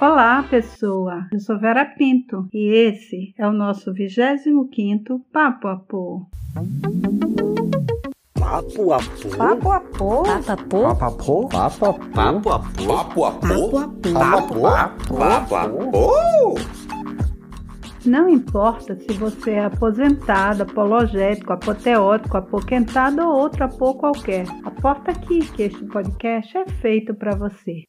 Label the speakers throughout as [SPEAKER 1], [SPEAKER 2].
[SPEAKER 1] Olá, pessoa! Eu sou Vera Pinto e esse é o nosso 25º Papo a Pô.
[SPEAKER 2] Papo a pô.
[SPEAKER 1] Papo a Pô?
[SPEAKER 3] Papo a pô?
[SPEAKER 2] Papo a pô.
[SPEAKER 4] Papo a pô.
[SPEAKER 2] Papo a pô.
[SPEAKER 4] Papo a pô.
[SPEAKER 2] Papo a pô.
[SPEAKER 1] Não importa se você é aposentado, apologético, apoteótico, apoquentado ou outro apô qualquer. Aporta aqui que este podcast é feito para você.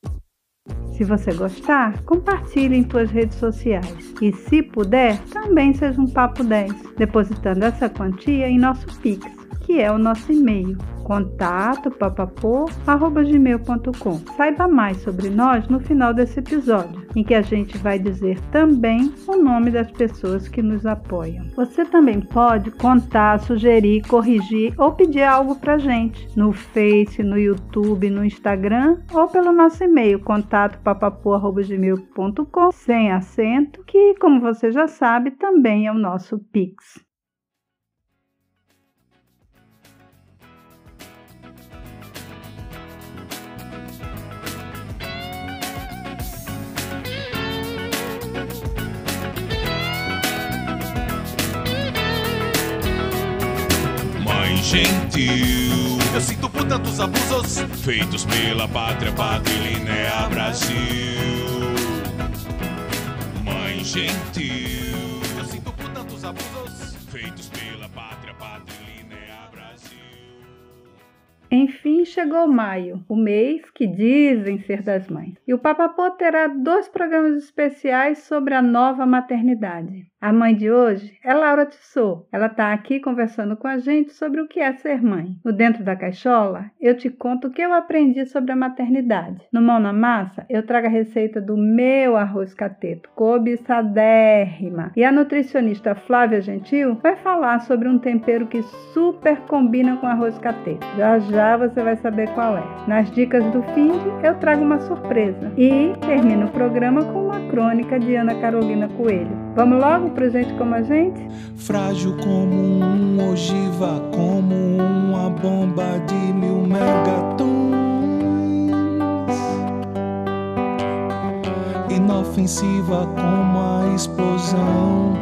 [SPEAKER 1] Se você gostar, compartilhe em suas redes sociais. E se puder, também seja um Papo 10, depositando essa quantia em nosso Pix, que é o nosso e-mail, contato papapô.gmail.com. Saiba mais sobre nós no final desse episódio, em que a gente vai dizer também o nome das pessoas que nos apoiam. Você também pode contar, sugerir, corrigir ou pedir algo pra gente no Face, no YouTube, no Instagram ou pelo nosso e-mail, contato papapô.gmail.com, sem acento, que, como você já sabe, também é o nosso Pix.
[SPEAKER 5] Gentil, eu sinto por tantos abusos feitos pela pátria, patrilinéa Brasil. Mãe gentil, eu sinto por tantos abusos feitos pela pátria, patrilinéa Brasil.
[SPEAKER 1] Enfim, chegou maio, o mês que dizem ser das mães. E o Papapô terá dois programas especiais sobre a nova maternidade. A mãe de hoje é Laura Tissot. Ela está aqui conversando com a gente sobre o que é ser mãe. No Dentro da Caixola, eu te conto o que eu aprendi sobre a maternidade. No Mão na Massa, eu trago a receita do meu arroz cateto, cobiçadérrima. E a nutricionista Flávia Gentil vai falar sobre um tempero que super combina com arroz cateto. Já já você vai saber qual é. Nas dicas do fim, eu trago uma surpresa. E termino o programa com uma crônica de Ana Carolina Coelho. Vamos logo pro gente como a gente?
[SPEAKER 6] Frágil como um ogiva, como uma bomba de mil megatons. Inofensiva como a explosão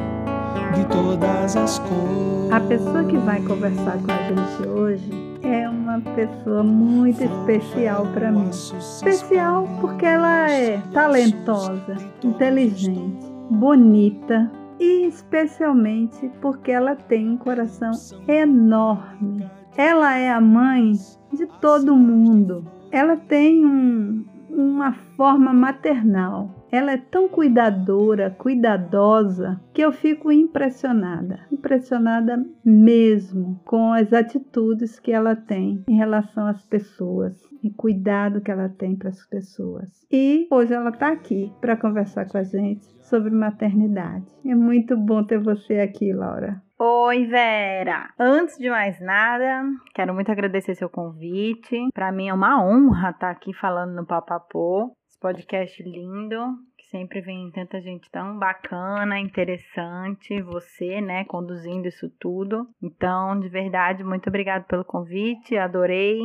[SPEAKER 6] de todas as cores.
[SPEAKER 1] A pessoa que vai conversar com a gente hoje é uma pessoa muito especial para mim. Especial porque ela é talentosa, inteligente, bonita e especialmente porque ela tem um coração enorme. Ela é a mãe de todo mundo. Ela tem um, uma forma maternal. Ela é tão cuidadora, cuidadosa, que eu fico impressionada. Impressionada mesmo com as atitudes que ela tem em relação às pessoas e cuidado que ela tem para as pessoas. E hoje ela está aqui para conversar com a gente sobre maternidade. É muito bom ter você aqui, Laura.
[SPEAKER 3] Oi, Vera! Antes de mais nada, quero muito agradecer seu convite. Para mim é uma honra estar aqui falando no Papapô, esse podcast lindo, que sempre vem tanta gente tão bacana, interessante, você, né, conduzindo isso tudo. Então, de verdade, muito obrigada pelo convite, adorei,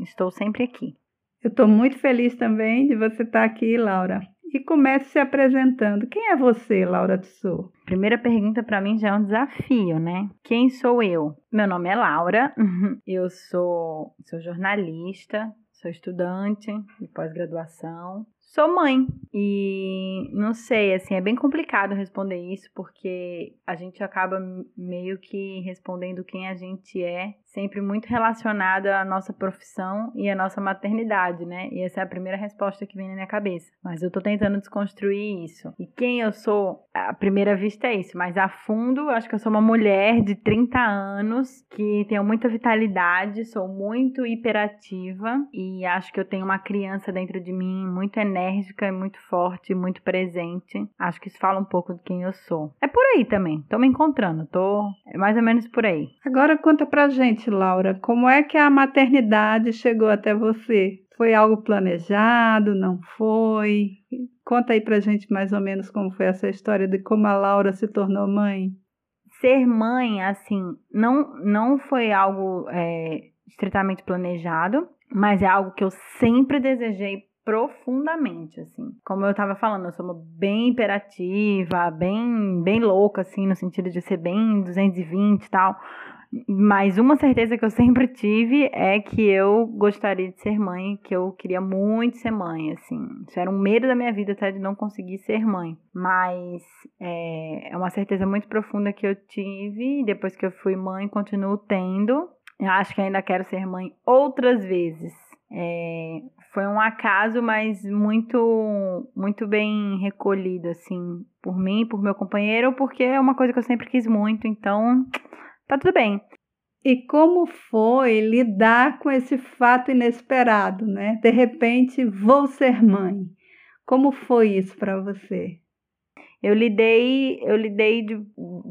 [SPEAKER 3] estou sempre aqui.
[SPEAKER 1] Eu estou muito feliz também de você estar aqui, Laura. E comece se apresentando. Quem é você, Laura Tissot?
[SPEAKER 3] Primeira pergunta para mim já é um desafio, né? Quem sou eu? Meu nome é Laura, eu sou, sou jornalista, sou estudante de pós-graduação, sou mãe. E não sei, assim, é bem complicado responder isso porque a gente acaba meio que respondendo quem a gente é, sempre muito relacionada à nossa profissão e à nossa maternidade, né? E essa é a primeira resposta que vem na minha cabeça. Mas eu tô tentando desconstruir isso. E quem eu sou, à primeira vista é isso, mas a fundo, acho que eu sou uma mulher de 30 anos que tenho muita vitalidade, sou muito hiperativa e acho que eu tenho uma criança dentro de mim muito enérgica muito forte, muito presente. Acho que isso fala um pouco de quem eu sou. É por aí também. Tô me encontrando, tô é mais ou menos por aí.
[SPEAKER 1] Agora conta pra gente, Laura, como é que a maternidade chegou até você? Foi algo planejado? Não foi? Conta aí pra gente mais ou menos como foi essa história de como a Laura se tornou mãe.
[SPEAKER 3] Ser mãe, assim, não, não foi algo é, estritamente planejado, mas é algo que eu sempre desejei profundamente, assim. Como eu tava falando, eu sou bem imperativa, bem, bem louca, assim, no sentido de ser bem 220 e tal. Mas uma certeza que eu sempre tive é que eu gostaria de ser mãe, que eu queria muito ser mãe, assim. Isso era um medo da minha vida até de não conseguir ser mãe. Mas é, é uma certeza muito profunda que eu tive, depois que eu fui mãe, continuo tendo. Acho que ainda quero ser mãe outras vezes. É, foi um acaso, mas muito, muito bem recolhido, assim, por mim, por meu companheiro, porque é uma coisa que eu sempre quis muito, então tá tudo bem.
[SPEAKER 1] E como foi lidar com esse fato inesperado, né? De repente, vou ser mãe. Como foi isso para você?
[SPEAKER 3] eu lidei, eu lidei de,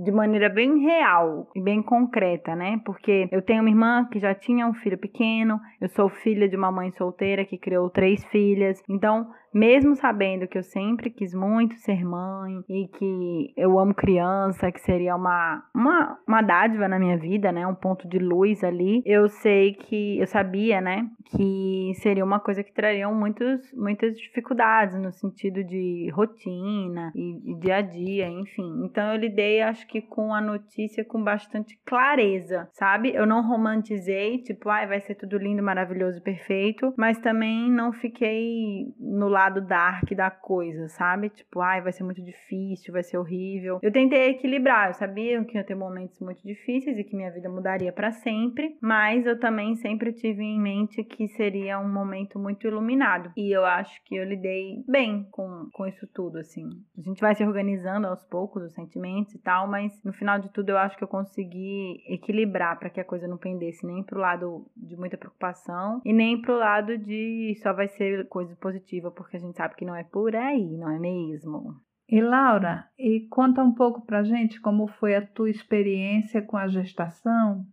[SPEAKER 3] de maneira bem real e bem concreta, né? Porque eu tenho uma irmã que já tinha um filho pequeno, eu sou filha de uma mãe solteira que criou três filhas. Então, mesmo sabendo que eu sempre quis muito ser mãe e que eu amo criança, que seria uma, uma, uma dádiva na minha vida, né? Um ponto de luz ali. Eu sei que, eu sabia, né? Que seria uma coisa que traria muitos, muitas dificuldades no sentido de rotina e, e dia a dia, enfim. Então eu lidei, acho que com a notícia com bastante clareza, sabe? Eu não romantizei, tipo, ai, vai ser tudo lindo, maravilhoso, perfeito, mas também não fiquei no lado lado dark da coisa, sabe? Tipo, ai, vai ser muito difícil, vai ser horrível. Eu tentei equilibrar, eu sabia que ia ter momentos muito difíceis e que minha vida mudaria para sempre, mas eu também sempre tive em mente que seria um momento muito iluminado. E eu acho que eu lidei bem com, com isso tudo, assim. A gente vai se organizando aos poucos, os sentimentos e tal, mas no final de tudo eu acho que eu consegui equilibrar para que a coisa não pendesse nem pro lado de muita preocupação e nem pro lado de só vai ser coisa positiva, porque que a gente sabe que não é por aí, não é mesmo?
[SPEAKER 1] E Laura, e conta um pouco pra gente como foi a tua experiência com a gestação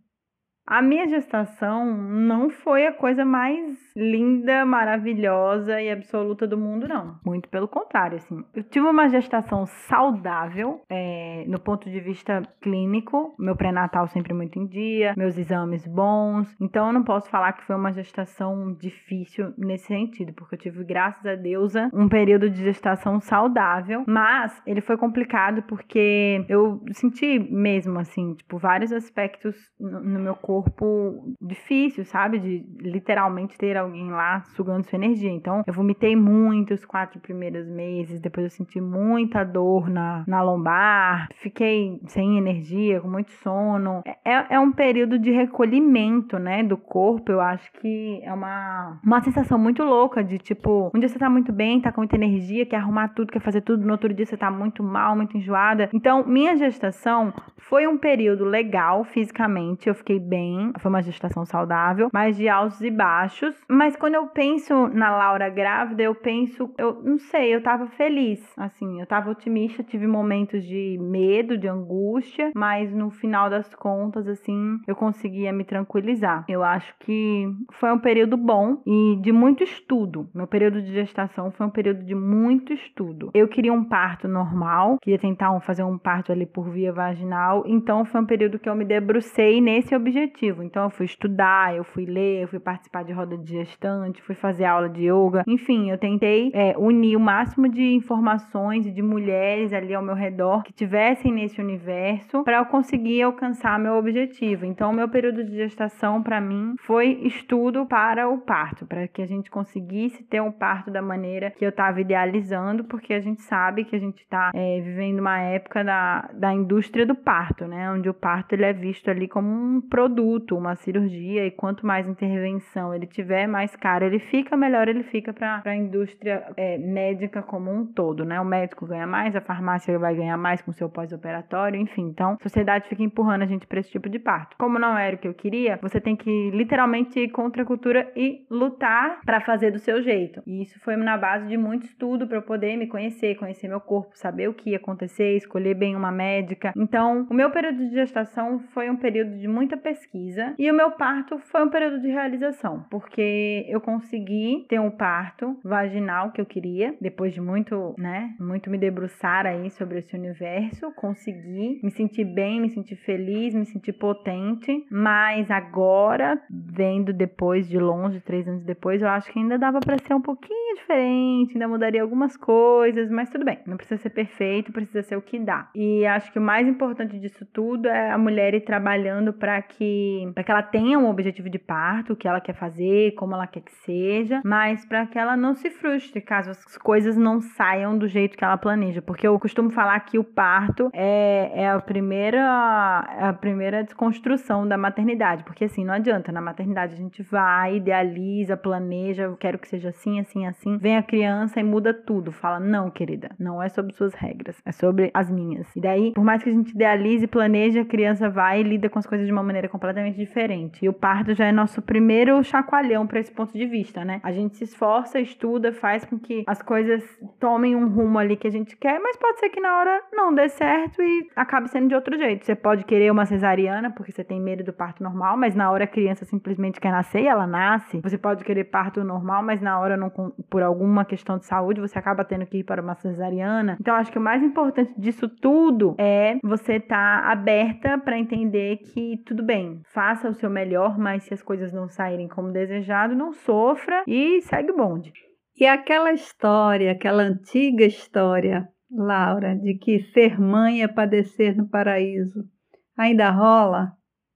[SPEAKER 3] a minha gestação não foi a coisa mais linda, maravilhosa e absoluta do mundo, não. Muito pelo contrário, assim. Eu tive uma gestação saudável, é, no ponto de vista clínico. Meu pré-natal sempre muito em dia, meus exames bons. Então, eu não posso falar que foi uma gestação difícil nesse sentido, porque eu tive, graças a Deus, um período de gestação saudável. Mas ele foi complicado porque eu senti mesmo, assim, tipo, vários aspectos no, meu corpo corpo difícil, sabe? De literalmente ter alguém lá sugando sua energia. Então, eu vomitei muito os quatro primeiros meses, depois eu senti muita dor na, na lombar, fiquei sem energia, com muito sono. É, é um período de recolhimento, né, do corpo. Eu acho que é uma, uma sensação muito louca de tipo, um dia você tá muito bem, tá com muita energia, quer arrumar tudo, quer fazer tudo, no outro dia você tá muito mal, muito enjoada. Então, minha gestação foi um período legal fisicamente, eu fiquei bem bem, foi uma gestação saudável, mas de altos e baixos. Mas quando eu penso na Laura grávida, eu penso, eu não sei, eu tava feliz, assim, eu tava otimista, tive momentos de medo, de angústia, mas no final das contas, assim, eu conseguia me tranquilizar. Eu acho que foi um período bom e de muito estudo. Meu período de gestação foi um período de muito estudo. Eu queria um parto normal, queria tentar fazer um parto ali por via vaginal, então foi um período que eu me debrucei nesse objetivo objetivo. Então eu fui estudar, eu fui ler, eu fui participar de roda de gestante, fui fazer aula de yoga. Enfim, eu tentei é, unir o máximo de informações e de mulheres ali ao meu redor que tivessem nesse universo para eu conseguir alcançar meu objetivo. Então, meu período de gestação para mim foi estudo para o parto, para que a gente conseguisse ter um parto da maneira que eu estava idealizando, porque a gente sabe que a gente está é, vivendo uma época da, da indústria do parto, né? Onde o parto ele é visto ali como um produto produto, uma cirurgia, e quanto mais intervenção ele tiver, mais caro ele fica, melhor ele fica para a indústria é, médica como um todo, né? O médico ganha mais, a farmácia vai ganhar mais com seu pós-operatório, enfim. Então, a sociedade fica empurrando a gente para esse tipo de parto. Como não era o que eu queria, você tem que literalmente ir contra a cultura e lutar para fazer do seu jeito. E isso foi na base de muito estudo para eu poder me conhecer, conhecer meu corpo, saber o que ia acontecer, escolher bem uma médica. Então, o meu período de gestação foi um período de muita pesquisa pesquisa. E o meu parto foi um período de realização, porque eu consegui ter um parto vaginal que eu queria, depois de muito, né, muito me debruçar aí sobre esse universo. consegui me sentir bem, me sentir feliz, me sentir potente, mas agora, vendo depois de longe, três anos depois, eu acho que ainda dava para ser um pouquinho diferente, ainda mudaria algumas coisas, mas tudo bem, não precisa ser perfeito, precisa ser o que dá. E acho que o mais importante disso tudo é a mulher ir trabalhando para que, pra que ela tenha um objetivo de parto, o que ela quer fazer, como ela quer que seja, mas para que ela não se frustre caso as coisas não saiam do jeito que ela planeja, porque eu costumo falar que o parto é, é a primeira é a primeira desconstrução da maternidade, porque assim, não adianta, na maternidade a gente vai, idealiza, planeja, eu quero que seja assim, assim, assim, vem a criança e muda tudo, fala, não, querida, não é sobre suas regras, é sobre as minhas. E daí, por mais que a gente idealize planeje, a criança vai e lida com as coisas de uma maneira completamente diferente. E o parto já é nosso primeiro chacoalhão para esse ponto de vista, né? A gente se esforça, estuda, faz com que as coisas tomem um rumo ali que a gente quer, mas pode ser que na hora não dê certo e acabe sendo de outro jeito. Você pode querer uma cesariana porque você tem medo do parto normal, mas na hora a criança simplesmente quer nascer e ela nasce. Você pode querer parto normal, mas na hora não, por alguma questão de saúde você acaba tendo que ir para uma cesariana. Então acho que o mais importante disso tudo é você estar tá aberta para entender que tudo bem, faça o seu melhor, mas se as coisas não saírem como desejado, não sofra e segue o bonde.
[SPEAKER 1] E aquela história, aquela antiga história, Laura, de que ser mãe é padecer no paraíso, ainda rola?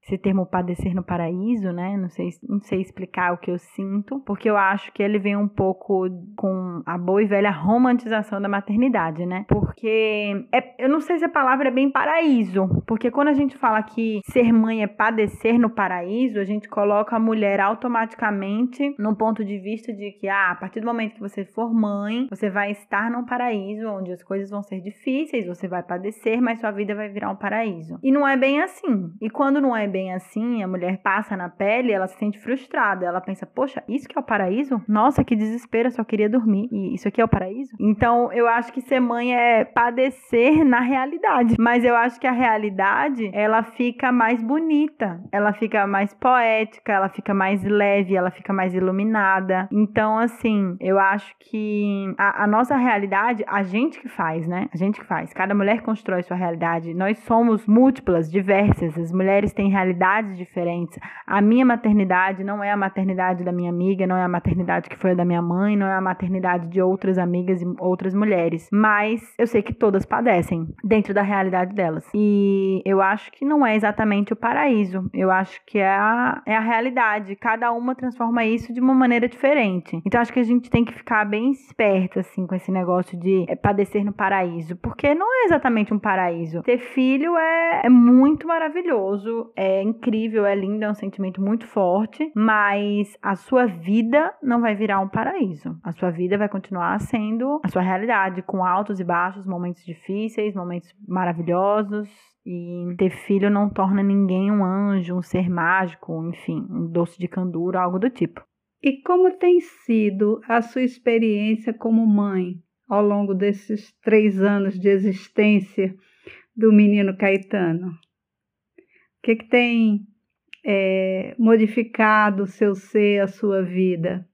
[SPEAKER 3] Esse termo padecer no paraíso, né? Não sei, não sei explicar o que eu sinto, porque eu acho que ele vem um pouco com a boa e velha romantização da maternidade, né? Porque é, eu não sei se a palavra é bem paraíso, porque quando a gente fala que ser mãe é padecer no paraíso, a gente coloca a mulher automaticamente no ponto de vista de que, ah, a partir do momento que você for mãe, você vai estar num paraíso onde as coisas vão ser difíceis, você vai padecer, mas sua vida vai virar um paraíso. E não é bem assim. E quando não é bem assim, a mulher passa na pele, ela se sente frustrada. Ela pensa, poxa, isso que é o paraíso? Nossa, que desespero, eu só queria dormir. E isso aqui é o paraíso? Então, eu acho que ser mãe é padecer na realidade. Mas eu acho que a realidade, ela fica mais bonita, ela fica mais poética, ela fica mais leve, ela fica mais iluminada. Então, assim, eu acho que a, a nossa realidade, a gente que faz, né? A gente que faz. Cada mulher constrói sua realidade. Nós somos múltiplas, diversas. As mulheres têm realidade realidades diferentes. A minha maternidade não é a maternidade da minha amiga, não é a maternidade que foi a da minha mãe, não é a maternidade de outras amigas e outras mulheres. Mas eu sei que todas padecem dentro da realidade delas. E eu acho que não é exatamente o paraíso. Eu acho que é a, é a realidade. Cada uma transforma isso de uma maneira diferente. Então acho que a gente tem que ficar bem esperta, assim, com esse negócio de é, padecer no paraíso. Porque não é exatamente um paraíso. Ter filho é, é muito maravilhoso. É é incrível, é lindo, é um sentimento muito forte, mas a sua vida não vai virar um paraíso. A sua vida vai continuar sendo a sua realidade, com altos e baixos, momentos difíceis, momentos maravilhosos, e ter filho não torna ninguém um anjo, um ser mágico, enfim, um doce de candura, algo do tipo.
[SPEAKER 1] E como tem sido a sua experiência como mãe ao longo desses três anos de existência do menino Caetano? Que, que tem é, modificado o seu ser, a sua vida?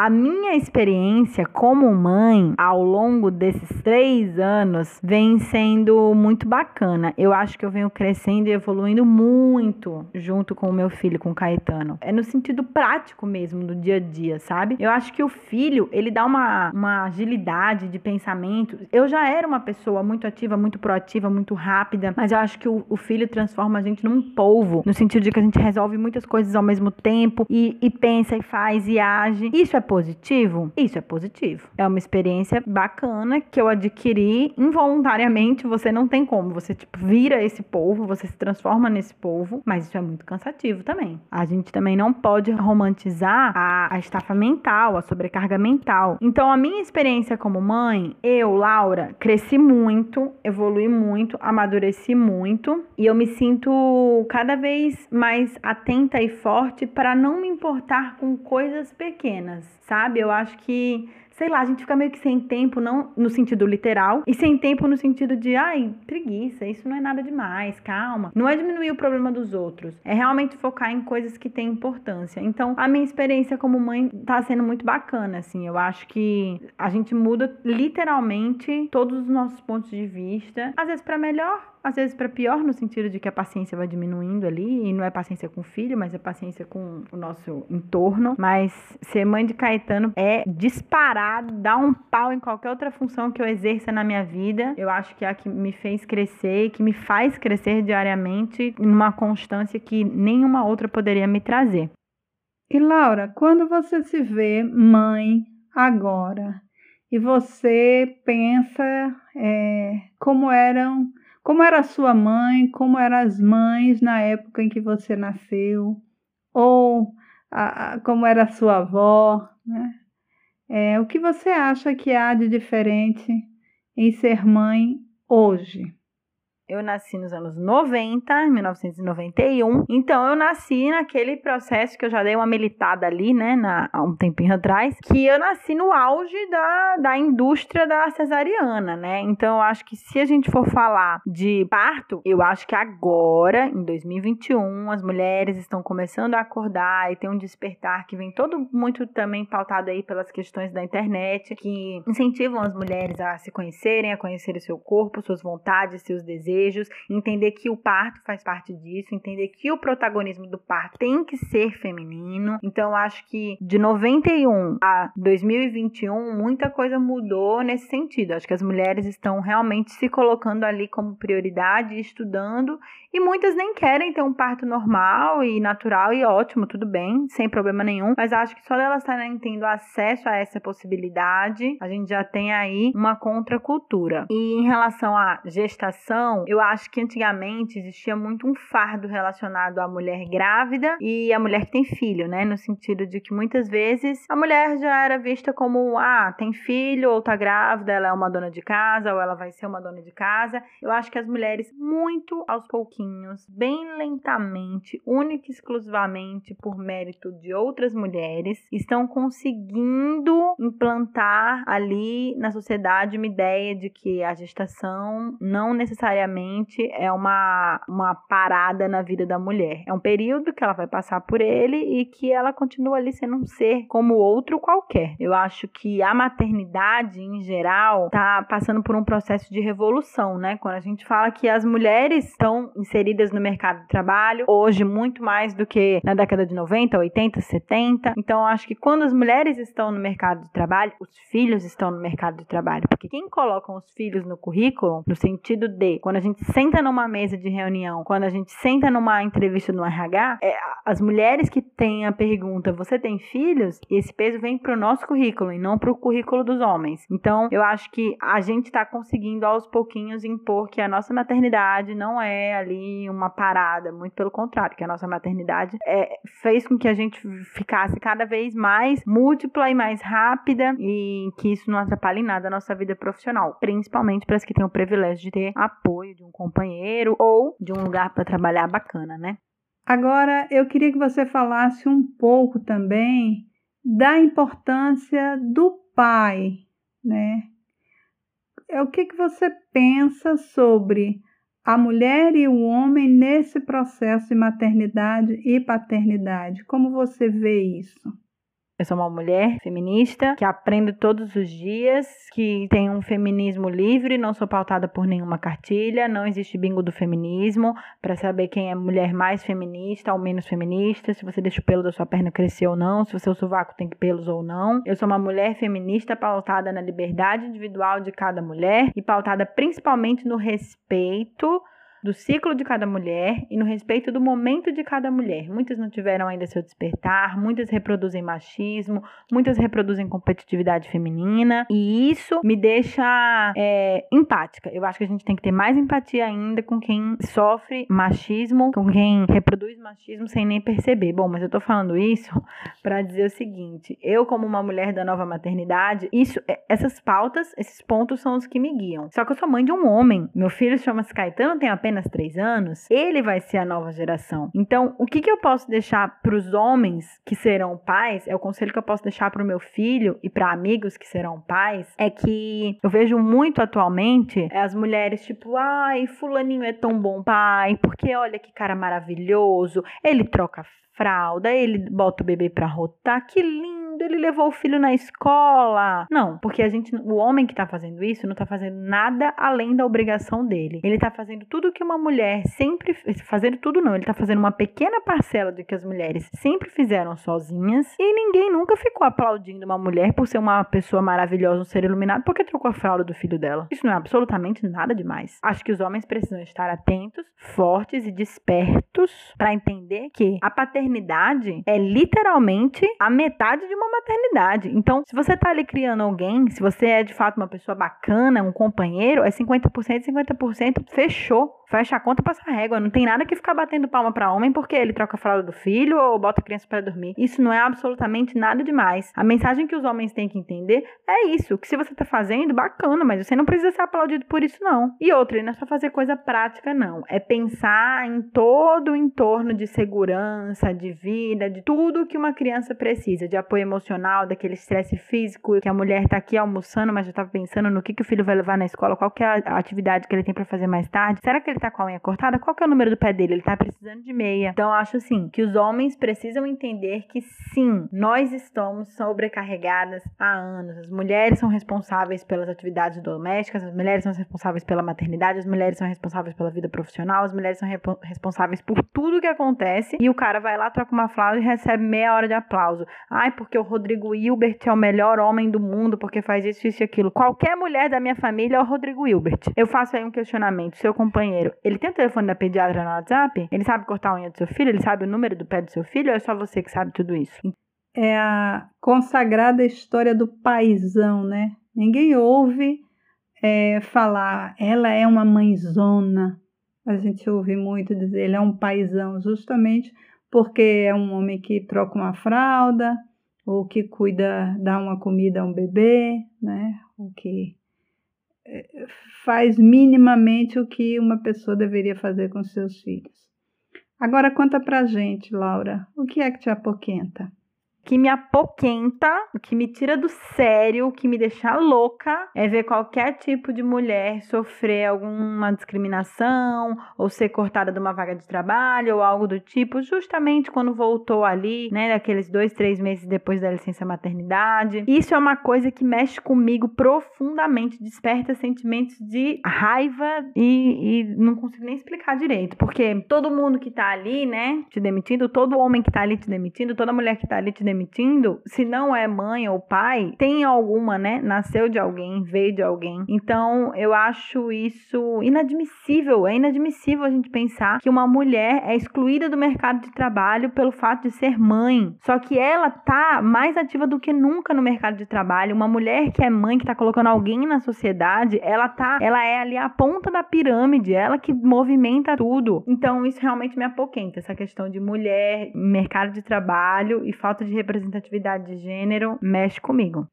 [SPEAKER 3] A minha experiência como mãe ao longo desses três anos vem sendo muito bacana. Eu acho que eu venho crescendo e evoluindo muito junto com o meu filho, com o Caetano. É no sentido prático mesmo, do dia a dia, sabe? Eu acho que o filho, ele dá uma, uma agilidade de pensamento. Eu já era uma pessoa muito ativa, muito proativa, muito rápida, mas eu acho que o, o filho transforma a gente num polvo, no sentido de que a gente resolve muitas coisas ao mesmo tempo e, e pensa e faz e age. Isso é positivo? Isso é positivo. É uma experiência bacana que eu adquiri involuntariamente. Você não tem como. Você, tipo, vira esse povo, você se transforma nesse povo, mas isso é muito cansativo também. A gente também não pode romantizar a, a estafa mental, a sobrecarga mental. Então, a minha experiência como mãe, eu, Laura, cresci muito, evolui muito, amadureci muito e eu me sinto cada vez mais atenta e forte para não me importar com coisas pequenas sabe? Eu acho que sei lá, a gente fica meio que sem tempo, não no sentido literal, e sem tempo no sentido de, ai, preguiça, isso não é nada demais, calma. Não é diminuir o problema dos outros, é realmente focar em coisas que têm importância. Então, a minha experiência como mãe tá sendo muito bacana, assim. Eu acho que a gente muda literalmente todos os nossos pontos de vista, às vezes para melhor, às vezes para pior, no sentido de que a paciência vai diminuindo ali, e não é paciência com o filho, mas é paciência com o nosso entorno. Mas ser mãe de Caetano é disparado, dar um pau em qualquer outra função que eu exerça na minha vida. Eu acho que é a que me fez crescer que me faz crescer diariamente numa constância que nenhuma outra poderia me trazer.
[SPEAKER 1] E Laura, quando você se vê mãe agora e você pensa é, como eram como era a sua mãe, como eram as mães na época em que você nasceu, ou a, a, como era a sua avó, né? É, o que você acha que há de diferente em ser mãe hoje?
[SPEAKER 3] Eu nasci nos anos 90, 1991. Então eu nasci naquele processo que eu já dei uma militada ali, né, na, há um tempinho atrás, que eu nasci no auge da, da indústria da cesariana, né? Então eu acho que se a gente for falar de parto, eu acho que agora, em 2021, as mulheres estão começando a acordar e tem um despertar que vem todo muito também pautado aí pelas questões da internet, que incentivam as mulheres a se conhecerem, a conhecer o seu corpo, suas vontades, seus desejos desejos, entender que o parto faz parte disso, entender que o protagonismo do parto tem que ser feminino. Então, acho que de 91 a 2021, muita coisa mudou nesse sentido. Acho que as mulheres estão realmente se colocando ali como prioridade, estudando, e muitas nem querem ter um parto normal e natural, e ótimo, tudo bem, sem problema nenhum. Mas acho que só delas estarem tendo acesso a essa possibilidade, a gente já tem aí uma contracultura. E em relação à gestação, eu acho que antigamente existia muito um fardo relacionado à mulher grávida e à mulher que tem filho, né? No sentido de que muitas vezes a mulher já era vista como, ah, tem filho ou tá grávida, ela é uma dona de casa ou ela vai ser uma dona de casa. Eu acho que as mulheres, muito aos pouquinhos, bem lentamente, única e exclusivamente por mérito de outras mulheres, estão conseguindo implantar ali na sociedade uma ideia de que a gestação não necessariamente necessariamente é uma, uma parada na vida da mulher. É um período que ela vai passar por ele e que ela continua ali sendo um ser como outro qualquer. Eu acho que a maternidade, em geral, tá passando por um processo de revolução, né? Quando a gente fala que as mulheres estão inseridas no mercado de trabalho, hoje muito mais do que na década de 90, 80, 70. Então, acho que quando as mulheres estão no mercado de trabalho, os filhos estão no mercado de trabalho. Porque quem coloca os filhos no currículo, no sentido de quando a gente senta numa mesa de reunião, quando a gente senta numa entrevista no RH, é, as mulheres que têm a pergunta, você tem filhos? Esse peso vem pro nosso currículo e não pro currículo dos homens. Então, eu acho que a gente está conseguindo aos pouquinhos impor que a nossa maternidade não é ali uma parada, muito pelo contrário, que a nossa maternidade é, fez com que a gente ficasse cada vez mais múltipla e mais rápida e que isso não atrapalhe em nada a nossa vida profissional, principalmente para as que têm o privilégio de ter apoio de um companheiro ou de um lugar para trabalhar bacana, né?
[SPEAKER 1] Agora, eu queria que você falasse um pouco também da importância do pai, né? É o que, que você pensa sobre a mulher e o homem nesse processo de maternidade e paternidade? Como você vê isso?
[SPEAKER 3] Eu sou uma mulher feminista que aprendo todos os dias, que tem um feminismo livre, não sou pautada por nenhuma cartilha, não existe bingo do feminismo para saber quem é mulher mais feminista ou menos feminista, se você deixa o pelo da sua perna crescer ou não, se o seu sovaco tem pelos ou não. Eu sou uma mulher feminista pautada na liberdade individual de cada mulher e pautada principalmente no respeito do ciclo de cada mulher e no respeito do momento de cada mulher. Muitas não tiveram ainda seu despertar, muitas reproduzem machismo, muitas reproduzem competitividade feminina e isso me deixa é, empática. Eu acho que a gente tem que ter mais empatia ainda com quem sofre machismo, com quem reproduz machismo sem nem perceber. Bom, mas eu tô falando isso para dizer o seguinte: eu, como uma mulher da nova maternidade, isso, é, essas pautas, esses pontos são os que me guiam. Só que eu sou mãe de um homem. Meu filho chama-se Caetano, tem apenas apenas três anos, ele vai ser a nova geração. Então, o que, que eu posso deixar para os homens que serão pais, é o conselho que eu posso deixar para o meu filho e para amigos que serão pais, é que eu vejo muito atualmente as mulheres tipo, ai, fulaninho é tão bom pai, porque olha que cara maravilhoso, ele troca fralda, ele bota o bebê para rotar, que lindo ele levou o filho na escola. Não, porque a gente, o homem que tá fazendo isso não tá fazendo nada além da obrigação dele. Ele tá fazendo tudo que uma mulher sempre fazendo tudo não, ele tá fazendo uma pequena parcela do que as mulheres sempre fizeram sozinhas e ninguém nunca ficou aplaudindo uma mulher por ser uma pessoa maravilhosa, um ser iluminado porque trocou a fralda do filho dela. Isso não é absolutamente nada demais. Acho que os homens precisam estar atentos, fortes e despertos para entender que a paternidade é literalmente a metade de uma maternidade. Então, se você tá ali criando alguém, se você é de fato uma pessoa bacana, um companheiro, é 50%, 50%, fechou. Fecha a conta, passa a régua. Não tem nada que ficar batendo palma para homem porque ele troca a fralda do filho ou bota a criança para dormir. Isso não é absolutamente nada demais. A mensagem que os homens têm que entender é isso: que se você tá fazendo, bacana, mas você não precisa ser aplaudido por isso, não. E outra, não é só fazer coisa prática, não. É pensar em todo o entorno de segurança, de vida, de tudo que uma criança precisa, de apoio emocional, daquele estresse físico, que a mulher tá aqui almoçando, mas já tá pensando no que, que o filho vai levar na escola, qual que é a atividade que ele tem para fazer mais tarde. Será que ele tá com a unha cortada, qual que é o número do pé dele? Ele tá precisando de meia. Então, eu acho assim, que os homens precisam entender que sim, nós estamos sobrecarregadas há anos. As mulheres são responsáveis pelas atividades domésticas, as mulheres são responsáveis pela maternidade, as mulheres são responsáveis pela vida profissional, as mulheres são responsáveis por tudo que acontece. E o cara vai lá, troca uma flauta e recebe meia hora de aplauso. Ai, porque o Rodrigo Hilbert é o melhor homem do mundo, porque faz isso, isso e aquilo. Qualquer mulher da minha família é o Rodrigo Hilbert. Eu faço aí um questionamento. Seu companheiro, ele tem o telefone da pediatra no WhatsApp? Ele sabe cortar a unha do seu filho? Ele sabe o número do pé do seu filho? Ou é só você que sabe tudo isso?
[SPEAKER 1] É a consagrada história do paizão, né? Ninguém ouve é, falar, ela é uma mãezona. A gente ouve muito dizer, ele é um paizão, justamente porque é um homem que troca uma fralda, ou que cuida, dá uma comida a um bebê, né? O que faz minimamente o que uma pessoa deveria fazer com seus filhos. Agora conta pra gente, Laura, o que é que te apoquenta?
[SPEAKER 3] Que me apoquenta, o que me tira do sério, o que me deixa louca é ver qualquer tipo de mulher sofrer alguma discriminação ou ser cortada de uma vaga de trabalho ou algo do tipo, justamente quando voltou ali, né, daqueles dois, três meses depois da licença maternidade. Isso é uma coisa que mexe comigo profundamente, desperta sentimentos de raiva e, e não consigo nem explicar direito, porque todo mundo que tá ali, né, te demitindo, todo homem que tá ali te demitindo, toda mulher que tá ali te demitindo, se não é mãe ou pai, tem alguma, né? Nasceu de alguém, veio de alguém. Então, eu acho isso inadmissível. É inadmissível a gente pensar que uma mulher é excluída do mercado de trabalho pelo fato de ser mãe. Só que ela tá mais ativa do que nunca no mercado de trabalho. Uma mulher que é mãe, que tá colocando alguém na sociedade, ela tá, ela é ali a ponta da pirâmide, ela que movimenta tudo. Então, isso realmente me apoquenta, essa questão de mulher, mercado de trabalho e falta de representatividade de gênero mexe comigo.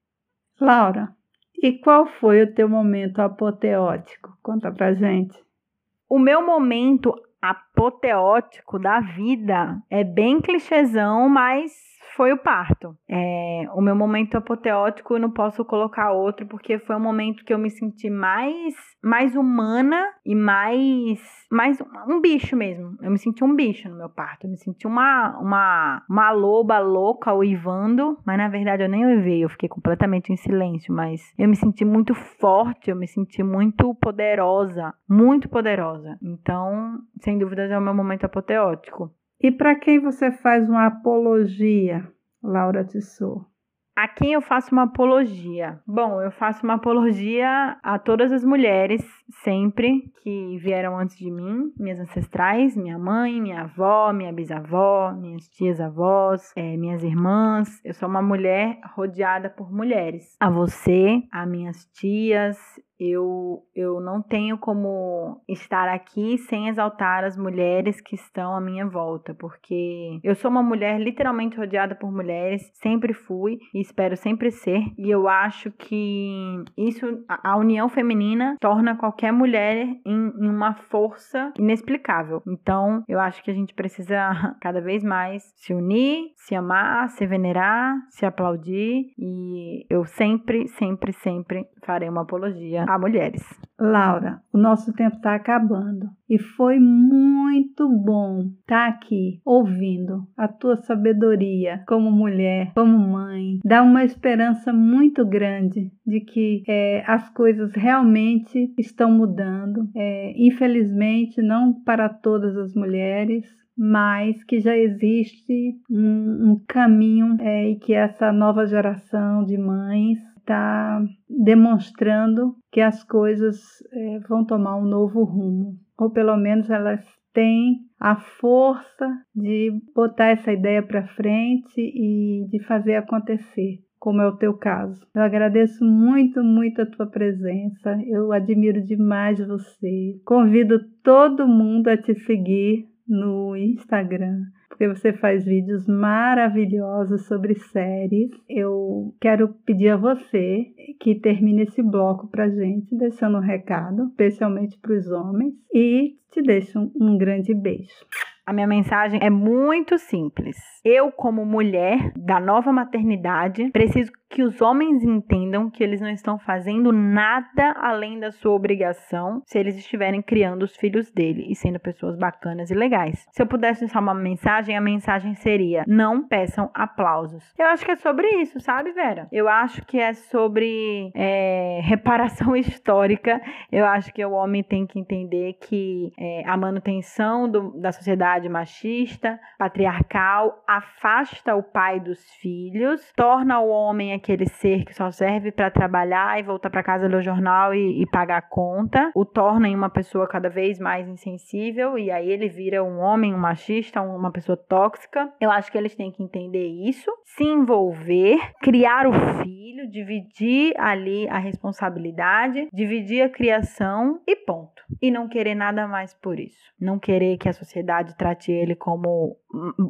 [SPEAKER 1] Laura, e qual foi o teu momento apoteótico? Conta pra gente.
[SPEAKER 3] O meu momento apoteótico da vida é bem clichêzão, mas foi o parto. É, o meu momento apoteótico eu não posso colocar outro porque foi um momento que eu me senti mais mais humana e mais mais um bicho mesmo. Eu me senti um bicho no meu parto. Eu me senti uma uma uma loba louca uivando, mas na verdade eu nem uivei, eu fiquei completamente em silêncio, mas eu me senti muito forte, eu me senti muito poderosa, muito poderosa. Então, sem dúvidas é o meu momento apoteótico.
[SPEAKER 1] E para quem você faz uma apologia, Laura Tissot?
[SPEAKER 3] A quem eu faço uma apologia? Bom, eu faço uma apologia a todas as mulheres, sempre, que vieram antes de mim, minhas ancestrais, minha mãe, minha avó, minha bisavó, minhas tias-avós, é, minhas irmãs. Eu sou uma mulher rodeada por mulheres. A você, a minhas tias, eu, eu não tenho como estar aqui sem exaltar as mulheres que estão à minha volta, porque eu sou uma mulher literalmente rodeada por mulheres, sempre fui e espero sempre ser, e eu acho que isso, a união feminina, torna qualquer qualquer mulher em, em uma força inexplicável. Então, eu acho que a gente precisa cada vez mais se unir, se amar, se venerar, se aplaudir e eu sempre, sempre, sempre farei uma apologia a mulheres.
[SPEAKER 1] Laura, o nosso tempo está acabando e foi muito bom estar tá aqui ouvindo a tua sabedoria como mulher, como mãe. Dá uma esperança muito grande de que é, as coisas realmente estão mudando. É, infelizmente, não para todas as mulheres, mas que já existe um, um caminho é, e que essa nova geração de mães está demonstrando que as coisas é, vão tomar um novo rumo, ou pelo menos elas têm a força de botar essa ideia para frente e de fazer acontecer. Como é o teu caso. Eu agradeço muito, muito a tua presença. Eu admiro demais você. Convido todo mundo a te seguir no Instagram porque você faz vídeos maravilhosos sobre séries. Eu quero pedir a você que termine esse bloco pra gente, deixando um recado, especialmente para os homens, e te deixo um, um grande beijo.
[SPEAKER 3] A minha mensagem é muito simples. Eu, como mulher da nova maternidade, preciso que os homens entendam que eles não estão fazendo nada além da sua obrigação se eles estiverem criando os filhos dele e sendo pessoas bacanas e legais. Se eu pudesse deixar uma mensagem, a mensagem seria: não peçam aplausos. Eu acho que é sobre isso, sabe, Vera? Eu acho que é sobre é, reparação histórica. Eu acho que o homem tem que entender que é, a manutenção do, da sociedade machista, patriarcal, afasta o pai dos filhos, torna o homem aquele ser que só serve para trabalhar e voltar para casa ler o jornal e, e, pagar a conta, o torna em uma pessoa cada vez mais insensível e aí ele vira um homem, um machista, uma pessoa tóxica. Eu acho que eles têm que entender isso, se envolver, criar o filho, dividir ali a responsabilidade, dividir a criação e ponto. E não querer nada mais por isso. Não querer que a sociedade trate ele como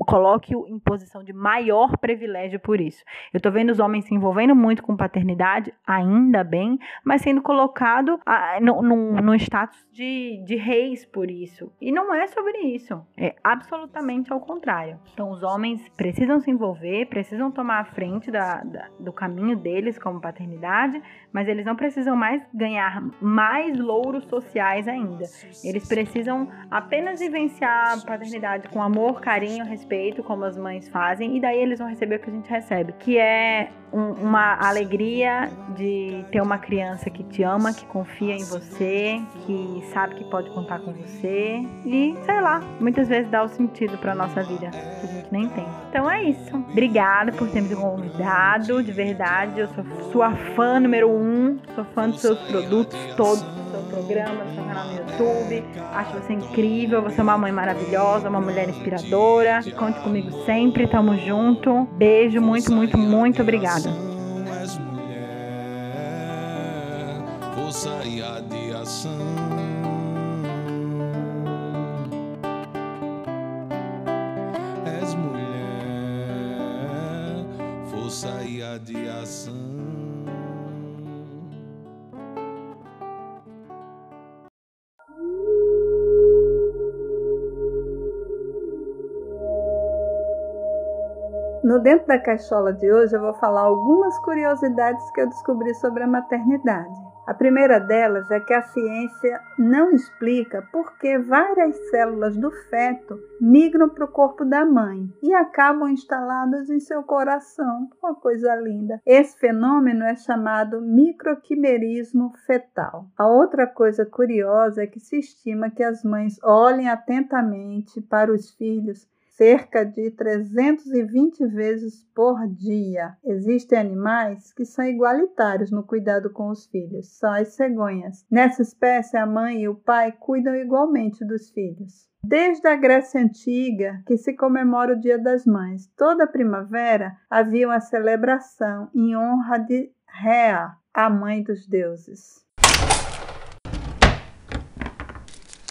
[SPEAKER 3] coloque-o em posição de maior privilégio por isso. Eu tô vendo os homens se envolvendo muito com paternidade, ainda bem, mas sendo colocado ah, no, status de, de reis por isso. E não é sobre isso. É absolutamente ao contrário. Então, os homens precisam se envolver, precisam tomar a frente da, da, do caminho deles como paternidade, mas eles não precisam mais ganhar mais louros sociais ainda. Eles precisam apenas vivenciar a paternidade com amor, carinho, respeito, como as mães fazem, e daí eles vão receber o que a gente recebe, que é um, uma alegria de ter uma criança que te ama, que confia em você, que sabe que pode contar com você e, sei lá, muitas vezes dá o sentido para nossa vida que a gente nem tem. Então é isso. Obrigada por ter me convidado, de verdade. Eu sou sua fã número um, sou fã dos seus produtos todos, do seu programa, do seu canal no YouTube. Acho você incrível, você é uma mãe maravilhosa, uma mulher inspiradora. Conte comigo sempre, tamo junto. Beijo, muito, muito, muito obrigada.
[SPEAKER 1] No Dentro da Caixola de hoje eu vou falar algumas curiosidades que eu descobri sobre a maternidade. A primeira delas é que a ciência não explica por que várias células do feto migram para o corpo da mãe e acabam instaladas em seu coração. Uma coisa linda. Esse fenômeno é chamado microquimerismo fetal. A outra coisa curiosa é que se estima que as mães olhem atentamente para os filhos cerca de 320 vezes por dia. Existem animais que são igualitários no cuidado com os filhos, são as cegonhas. Nessa espécie, a mãe e o pai cuidam igualmente dos filhos. Desde a Grécia Antiga, que se comemora o Dia das Mães, toda primavera havia uma celebração em honra de Rea, a mãe dos deuses.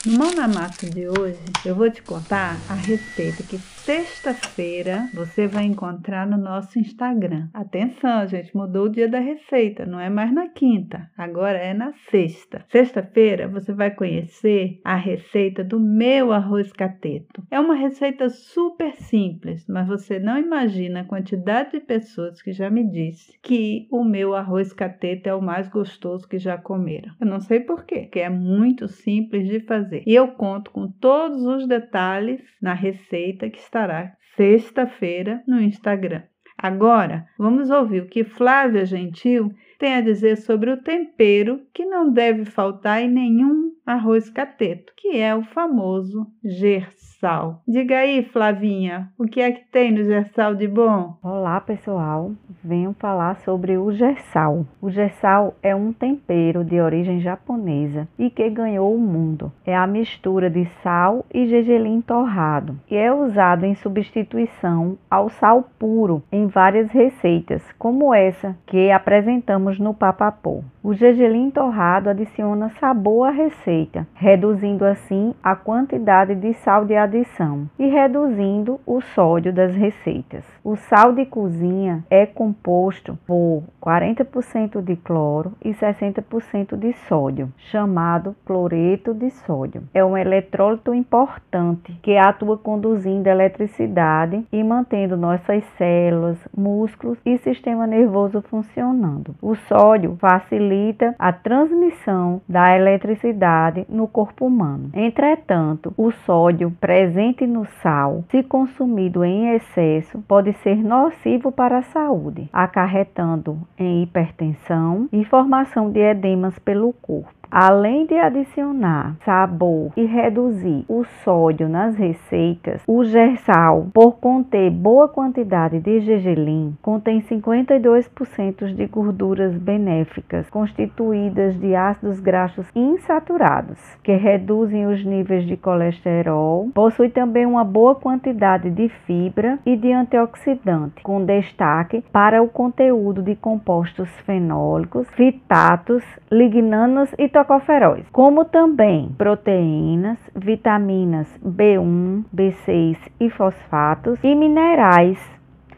[SPEAKER 1] No Mão na Massa de hoje, eu vou te contar a respeito que sexta-feira você vai encontrar no nosso Instagram. Atenção, gente, mudou o dia da receita, não é mais na quinta, agora é na sexta. Sexta-feira você vai conhecer a receita do meu arroz cateto. É uma receita super simples, mas você não imagina a quantidade de pessoas que já me disse que o meu arroz cateto é o mais gostoso que já comeram. Eu não sei porquê, que é muito simples de fazer. E eu conto com todos os detalhes na receita que estará sexta-feira no Instagram. Agora, vamos ouvir o que Flávia Gentil tem a dizer sobre o tempero que não deve faltar em nenhum arroz cateto, que é o famoso gersal. Diga aí, Flavinha, o que é que tem no gersal de bom?
[SPEAKER 4] Olá, pessoal. Venho falar sobre o gersal. O gersal é um tempero de origem japonesa e que ganhou o mundo. É a mistura de sal e gergelim torrado e é usado em substituição ao sal puro em várias receitas, como essa que apresentamos no papapô. O gergelim torrado adiciona sabor à receita, reduzindo assim a quantidade de sal de adição e reduzindo o sódio das receitas. O sal de cozinha é composto por 40% de cloro e 60% de sódio, chamado cloreto de sódio. É um eletrólito importante que atua conduzindo eletricidade e mantendo nossas células, músculos e sistema nervoso funcionando. O sódio facilita facilita a transmissão da eletricidade no corpo humano. Entretanto, o sódio presente no sal, se consumido em excesso, pode ser nocivo para a saúde, acarretando em hipertensão e formação de edemas pelo corpo. Além de adicionar sabor e reduzir o sódio nas receitas, o gersal, por conter boa quantidade de gergelim, contém 52% de gorduras benéficas constituídas de ácidos graxos insaturados, que reduzem os níveis de colesterol. Possui também uma boa quantidade de fibra e de antioxidante, com destaque para o conteúdo de compostos fenólicos, fitatos, lignanos e tocoferóis, como também proteínas, vitaminas B1, B6 e fosfatos e minerais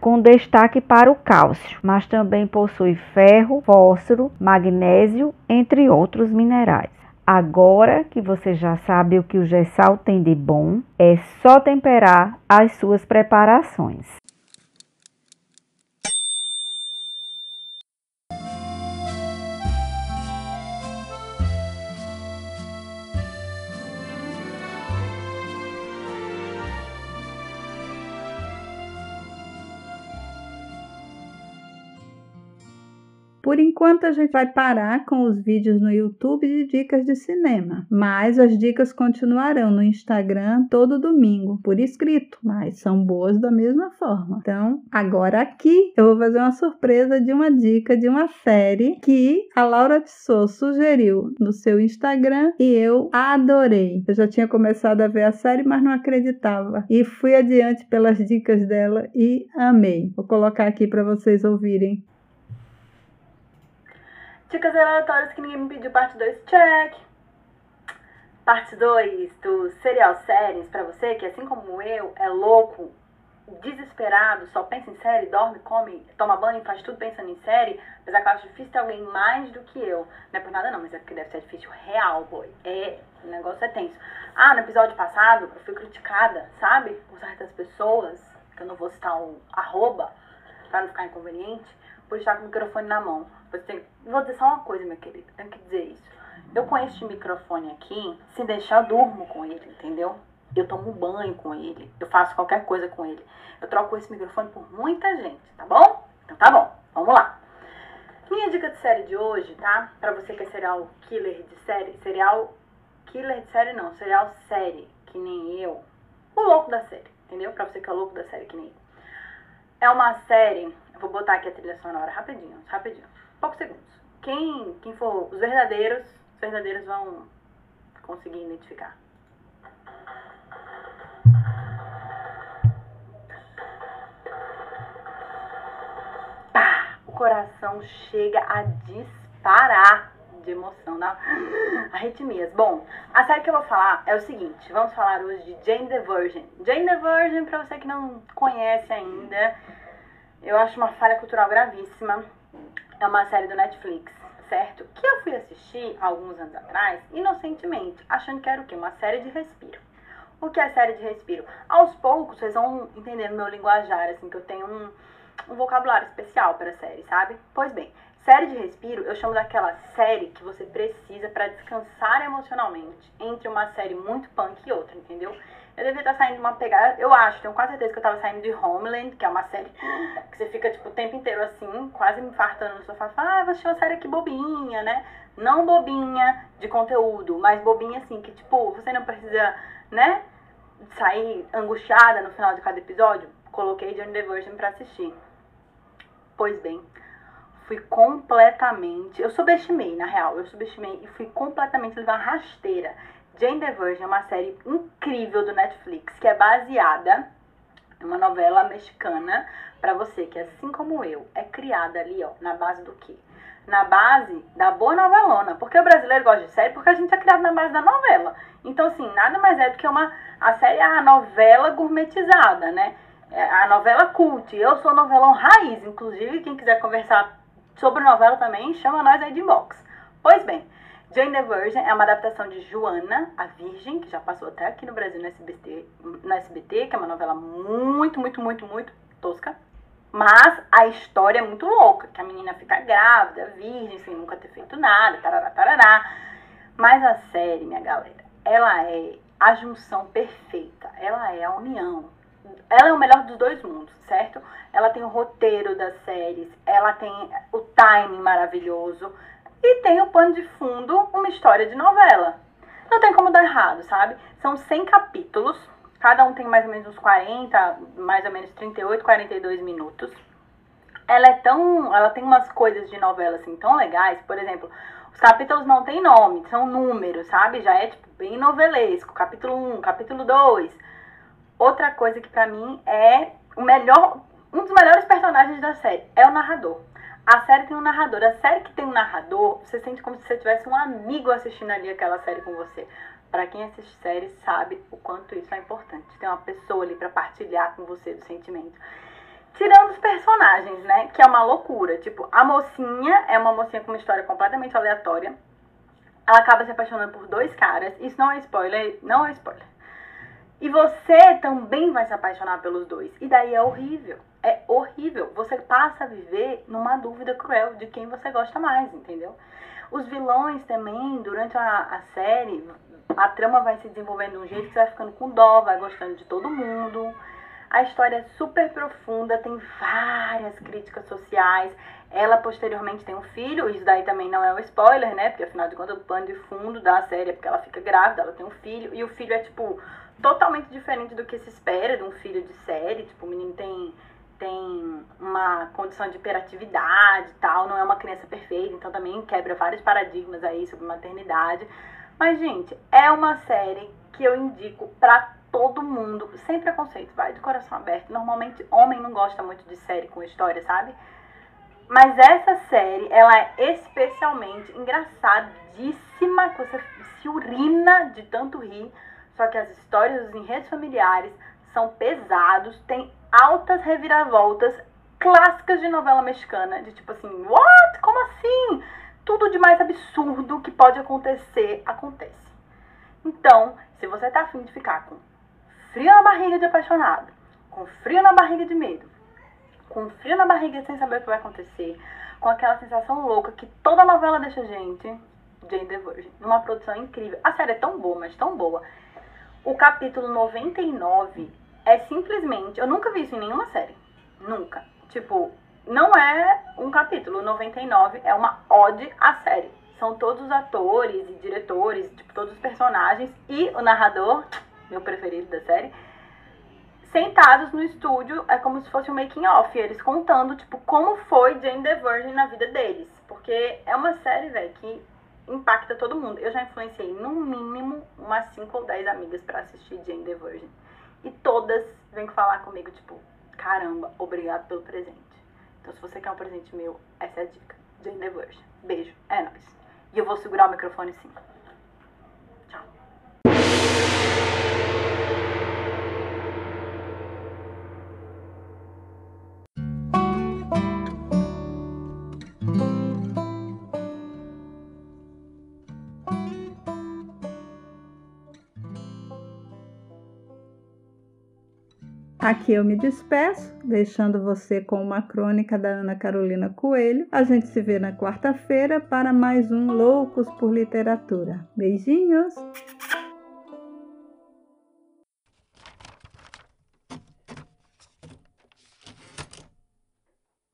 [SPEAKER 4] com destaque para o cálcio, mas também possui ferro, fósforo, magnésio, entre outros minerais. Agora que você já sabe o que o gessal tem de bom, é só temperar as suas preparações.
[SPEAKER 1] Por enquanto, a gente vai parar com os vídeos no YouTube de dicas de cinema, mas as dicas continuarão no Instagram todo domingo, por escrito, mas são boas da mesma forma. Então, agora aqui eu vou fazer uma surpresa de uma dica de uma série que a Laura Tissot sugeriu no seu Instagram e eu adorei. Eu já tinha começado a ver a série, mas não acreditava e fui adiante pelas dicas dela e amei. Vou colocar aqui para vocês ouvirem.
[SPEAKER 3] Dicas aleatórias que ninguém me pediu, parte 2, check. Parte 2 do Serial Séries, pra você que, assim como eu, é louco, desesperado, só pensa em série, dorme, come, toma banho, faz tudo pensando em série, apesar que eu acho difícil ter alguém mais do que eu. Não é por nada não, mas é porque deve ser difícil real, boy. É, o negócio é tenso. Ah, no episódio passado eu fui criticada, sabe? Por certas pessoas, que eu não vou citar um arroba, pra não ficar inconveniente, estar com o microfone na mão. Você tem... Vou dizer só uma coisa, minha querida. Tenho que dizer isso. Eu com este microfone aqui, se deixar, durmo com ele, entendeu? Eu tomo banho com ele. Eu faço qualquer coisa com ele. Eu troco esse microfone por muita gente, tá bom? Então tá bom. Vamos lá. Minha dica de série de hoje, tá? Pra você que é serial killer de série. Serial killer de série não. Serial série, que nem eu. O louco da série, entendeu? Pra você que é louco da série, que nem eu. É uma série. Vou botar aqui a trilha sonora rapidinho, rapidinho poucos segundos. Quem, quem for os verdadeiros, os verdadeiros vão conseguir identificar. Pá! O coração chega a disparar de emoção, dá arritmias. Bom, a série que eu vou falar é o seguinte, vamos falar hoje de Jane the Virgin. Jane the Virgin, pra você que não conhece ainda, eu acho uma falha cultural gravíssima. É uma série do Netflix, certo? Que eu fui assistir alguns anos atrás, inocentemente, achando que era o quê? Uma série de respiro. O que é série de respiro? Aos poucos, vocês vão entender meu linguajar, assim, que eu tenho um, um vocabulário especial para série, sabe? Pois bem, série de respiro eu chamo daquela série que você precisa para descansar emocionalmente entre uma série muito punk e outra, entendeu? Eu devia estar saindo de uma pegada, eu acho, tenho quase certeza que eu tava saindo de Homeland, que é uma série que você fica, tipo, o tempo inteiro assim, quase me infartando no sofá, ah, vou assistir uma série aqui bobinha, né? Não bobinha de conteúdo, mas bobinha assim, que, tipo, você não precisa, né, sair angustiada no final de cada episódio. Coloquei Johnny the Virgin pra assistir. Pois bem, fui completamente. Eu subestimei, na real, eu subestimei e fui completamente levar rasteira. Jane the Virgin é uma série incrível do Netflix que é baseada em uma novela mexicana para você que assim como eu é criada ali, ó, na base do quê? Na base da boa novelona, porque o brasileiro gosta de série porque a gente é criado na base da novela. Então assim, nada mais é do que uma a série é a novela gourmetizada, né? É a novela cult. Eu sou novelão raiz, inclusive quem quiser conversar sobre novela também, chama nós aí de inbox. Pois bem, Jane the Virgin é uma adaptação de Joana, a Virgem, que já passou até aqui no Brasil no SBT, no SBT, que é uma novela muito, muito, muito, muito tosca. Mas a história é muito louca, que a menina fica grávida, virgem, sem nunca ter feito nada, tarará, tarará. Mas a série, minha galera, ela é a junção perfeita, ela é a união. Ela é o melhor dos dois mundos, certo? Ela tem o roteiro das séries, ela tem o timing maravilhoso, e tem o pano de fundo uma história de novela. Não tem como dar errado, sabe? São 100 capítulos, cada um tem mais ou menos uns 40, mais ou menos 38, 42 minutos. Ela é tão, ela tem umas coisas de novela assim tão legais, por exemplo, os capítulos não têm nome, são números, sabe? Já é tipo bem novelesco, capítulo 1, capítulo 2. Outra coisa que pra mim é o melhor, um dos melhores personagens da série é o narrador. A série tem um narrador. A série que tem um narrador, você sente como se você tivesse um amigo assistindo ali aquela série com você. Para quem assiste série sabe o quanto isso é importante. Tem uma pessoa ali para partilhar com você do sentimento. Tirando os personagens, né? Que é uma loucura. Tipo, a mocinha é uma mocinha com uma história completamente aleatória. Ela acaba se apaixonando por dois caras. Isso não é spoiler, não é spoiler. E você também vai se apaixonar pelos dois. E daí é horrível. É horrível. Você passa a viver numa dúvida cruel de quem você gosta mais, entendeu? Os vilões também, durante a, a série, a trama vai se desenvolvendo de um jeito que você vai ficando com dó, vai gostando de todo mundo. A história é super profunda, tem várias críticas sociais. Ela posteriormente tem um filho, isso daí também não é um spoiler, né? Porque afinal de contas o pano de fundo da série é porque ela fica grávida, ela tem um filho, e o filho é tipo totalmente diferente do que se espera de um filho de série. Tipo, o menino tem, tem uma condição de hiperatividade e tal, não é uma criança perfeita, então também quebra vários paradigmas aí sobre maternidade. Mas, gente, é uma série que eu indico pra todo mundo, sem preconceito, vai de coração aberto. Normalmente, homem não gosta muito de série com história, sabe? Mas essa série, ela é especialmente engraçadíssima, que você se urina de tanto rir. Só que as histórias dos enredos familiares são pesados, tem altas reviravoltas clássicas de novela mexicana, de tipo assim, what? Como assim? Tudo de mais absurdo que pode acontecer, acontece. Então, se você tá afim de ficar com frio na barriga de apaixonado, com frio na barriga de medo, com frio na barriga sem saber o que vai acontecer, com aquela sensação louca que toda novela deixa a gente, Jane the Virgin, numa produção incrível. A série é tão boa, mas tão boa, o capítulo 99 é simplesmente. Eu nunca vi isso em nenhuma série. Nunca. Tipo, não é um capítulo. 99 é uma ode à série. São todos os atores e diretores, tipo, todos os personagens e o narrador, meu preferido da série, sentados no estúdio, é como se fosse um making off, eles contando, tipo, como foi Jane the Virgin na vida deles. Porque é uma série, velho, que impacta todo mundo. Eu já influenciei no mínimo umas 5 ou 10 amigas para assistir Jane the Virgin. E todas vêm falar comigo, tipo, caramba, obrigado pelo presente. Então se você quer um presente meu, essa é a dica. Jane the. Beijo. É nóis.
[SPEAKER 7] E eu vou segurar o microfone sim.
[SPEAKER 1] Aqui eu me despeço, deixando você com uma crônica da Ana Carolina Coelho. A gente se vê na quarta-feira para mais um Loucos por Literatura. Beijinhos!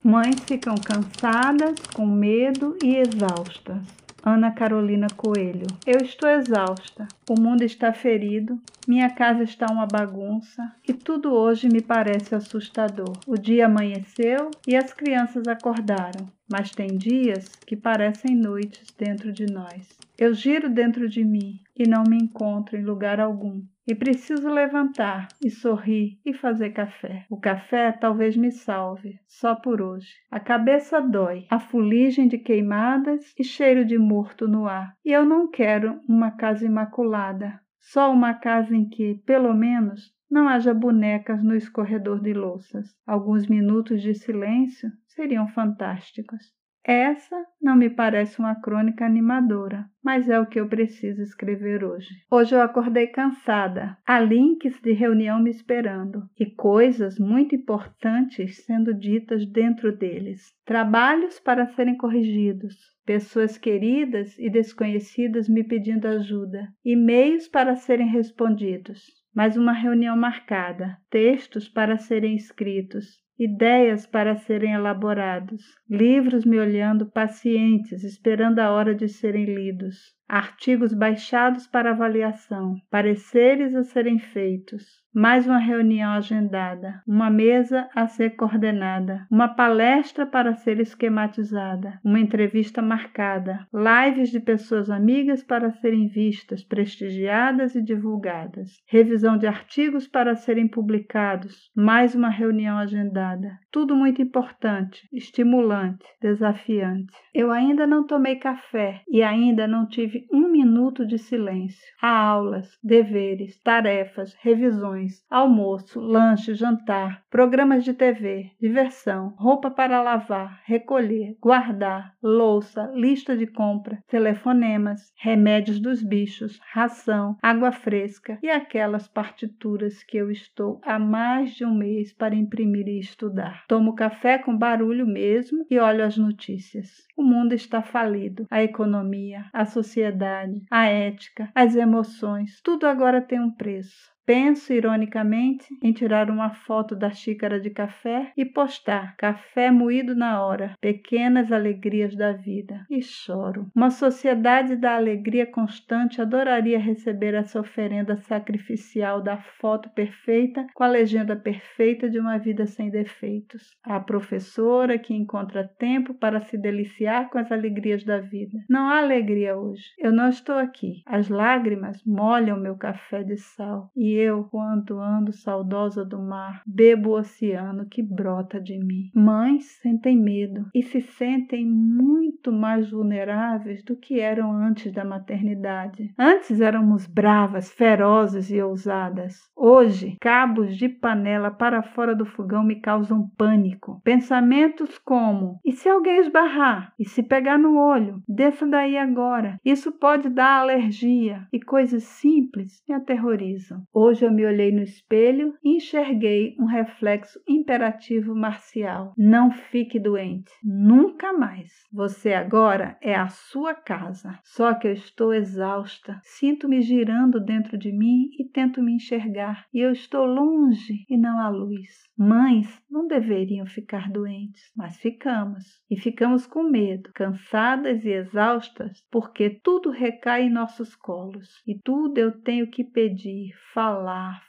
[SPEAKER 1] Mães ficam cansadas, com medo e exaustas. Ana Carolina Coelho. Eu estou exausta. O mundo está ferido. Minha casa está uma bagunça e tudo hoje me parece assustador. O dia amanheceu e as crianças acordaram, mas tem dias que parecem noites dentro de nós. Eu giro dentro de mim e não me encontro em lugar algum. E preciso levantar e sorrir e fazer café. O café talvez me salve, só por hoje. A cabeça dói, a fuligem de queimadas e cheiro de morto no ar. E eu não quero uma casa imaculada, só uma casa em que, pelo menos, não haja bonecas no escorredor de louças. Alguns minutos de silêncio seriam fantásticos. Essa não me parece uma crônica animadora, mas é o que eu preciso escrever hoje. Hoje eu acordei cansada, há links de reunião me esperando e coisas muito importantes sendo ditas dentro deles. Trabalhos para serem corrigidos, pessoas queridas e desconhecidas me pedindo ajuda, e-mails para serem respondidos. Mais uma reunião marcada, textos para serem escritos, ideias para serem elaborados, livros me olhando pacientes, esperando a hora de serem lidos, artigos baixados para avaliação, pareceres a serem feitos, mais uma reunião agendada, uma mesa a ser coordenada, uma palestra para ser esquematizada, uma entrevista marcada, lives de pessoas amigas para serem vistas, prestigiadas e divulgadas, revisão de artigos para serem publicados, mais uma reunião agendada. Tudo muito importante, estimulante, desafiante. Eu ainda não tomei café e ainda não tive um minuto de silêncio. Há aulas, deveres, tarefas, revisões almoço, lanche, jantar, programas de TV, diversão, roupa para lavar, recolher, guardar, louça, lista de compra, telefonemas, remédios dos bichos, ração, água fresca e aquelas partituras que eu estou há mais de um mês para imprimir e estudar. Tomo café com barulho mesmo e olho as notícias. O mundo está falido. A economia, a sociedade, a ética, as emoções, tudo agora tem um preço. Penso ironicamente em tirar uma foto da xícara de café e postar café moído na hora, pequenas alegrias da vida. E choro. Uma sociedade da alegria constante adoraria receber essa oferenda sacrificial da foto perfeita com a legenda perfeita de uma vida sem defeitos. A professora que encontra tempo para se deliciar com as alegrias da vida. Não há alegria hoje. Eu não estou aqui. As lágrimas molham meu café de sal e eu, quando ando saudosa do mar, bebo o oceano que brota de mim. Mães sentem medo e se sentem muito mais vulneráveis do que eram antes da maternidade. Antes éramos bravas, ferozes e ousadas. Hoje, cabos de panela para fora do fogão me causam pânico. Pensamentos como: e se alguém esbarrar? E se pegar no olho? Desça daí agora. Isso pode dar alergia. E coisas simples me aterrorizam. Hoje eu me olhei no espelho e enxerguei um reflexo imperativo marcial. Não fique doente. Nunca mais. Você agora é a sua casa. Só que eu estou exausta. Sinto-me girando dentro de mim e tento me enxergar. E eu estou longe e não há luz. Mães não deveriam ficar doentes, mas ficamos. E ficamos com medo, cansadas e exaustas, porque tudo recai em nossos colos. E tudo eu tenho que pedir, falar,